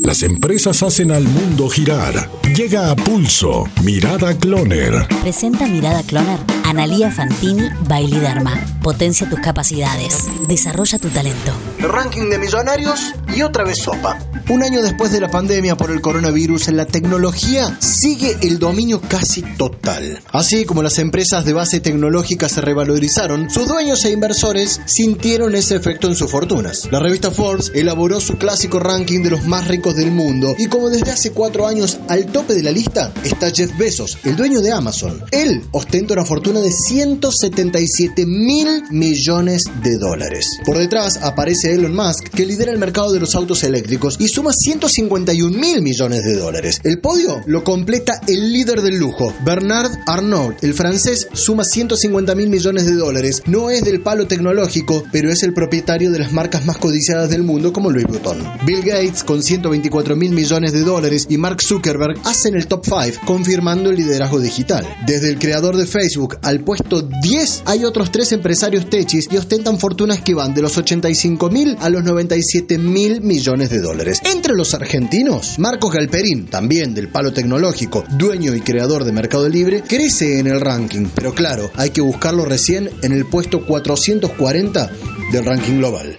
Las empresas hacen al mundo girar. Llega a pulso. Mirada Cloner. Presenta Mirada Cloner. Analía Fantini Bailiderma. Potencia tus capacidades. Desarrolla tu talento. Ranking de millonarios y otra vez sopa. Un año después de la pandemia por el coronavirus, en la tecnología sigue el dominio casi total. Así como las empresas de base tecnológica se revalorizaron, sus dueños e inversores sintieron ese efecto en sus fortunas. La revista Forbes elaboró su clásico ranking de los más ricos del mundo y como desde hace cuatro años al tope de la lista está Jeff Bezos, el dueño de Amazon. Él ostenta una fortuna de 177 mil millones de dólares. Por detrás aparece Elon Musk, que lidera el mercado de los autos eléctricos y suma 151 mil millones de dólares. El podio lo completa el líder del lujo, Bernard Arnault. El francés suma 150 mil millones de dólares. No es del palo tecnológico, pero es el propietario de las marcas más codiciadas del mundo como Louis Vuitton. Bill Gates con 124 mil millones de dólares y Mark Zuckerberg hacen el top 5, confirmando el liderazgo digital. Desde el creador de Facebook al puesto 10 hay otros tres empresarios techis y ostentan fortunas que van de los 85 a los 97 mil millones de dólares. Entre los argentinos, Marcos Galperín, también del palo tecnológico, dueño y creador de Mercado Libre, crece en el ranking, pero claro, hay que buscarlo recién en el puesto 440 del ranking global.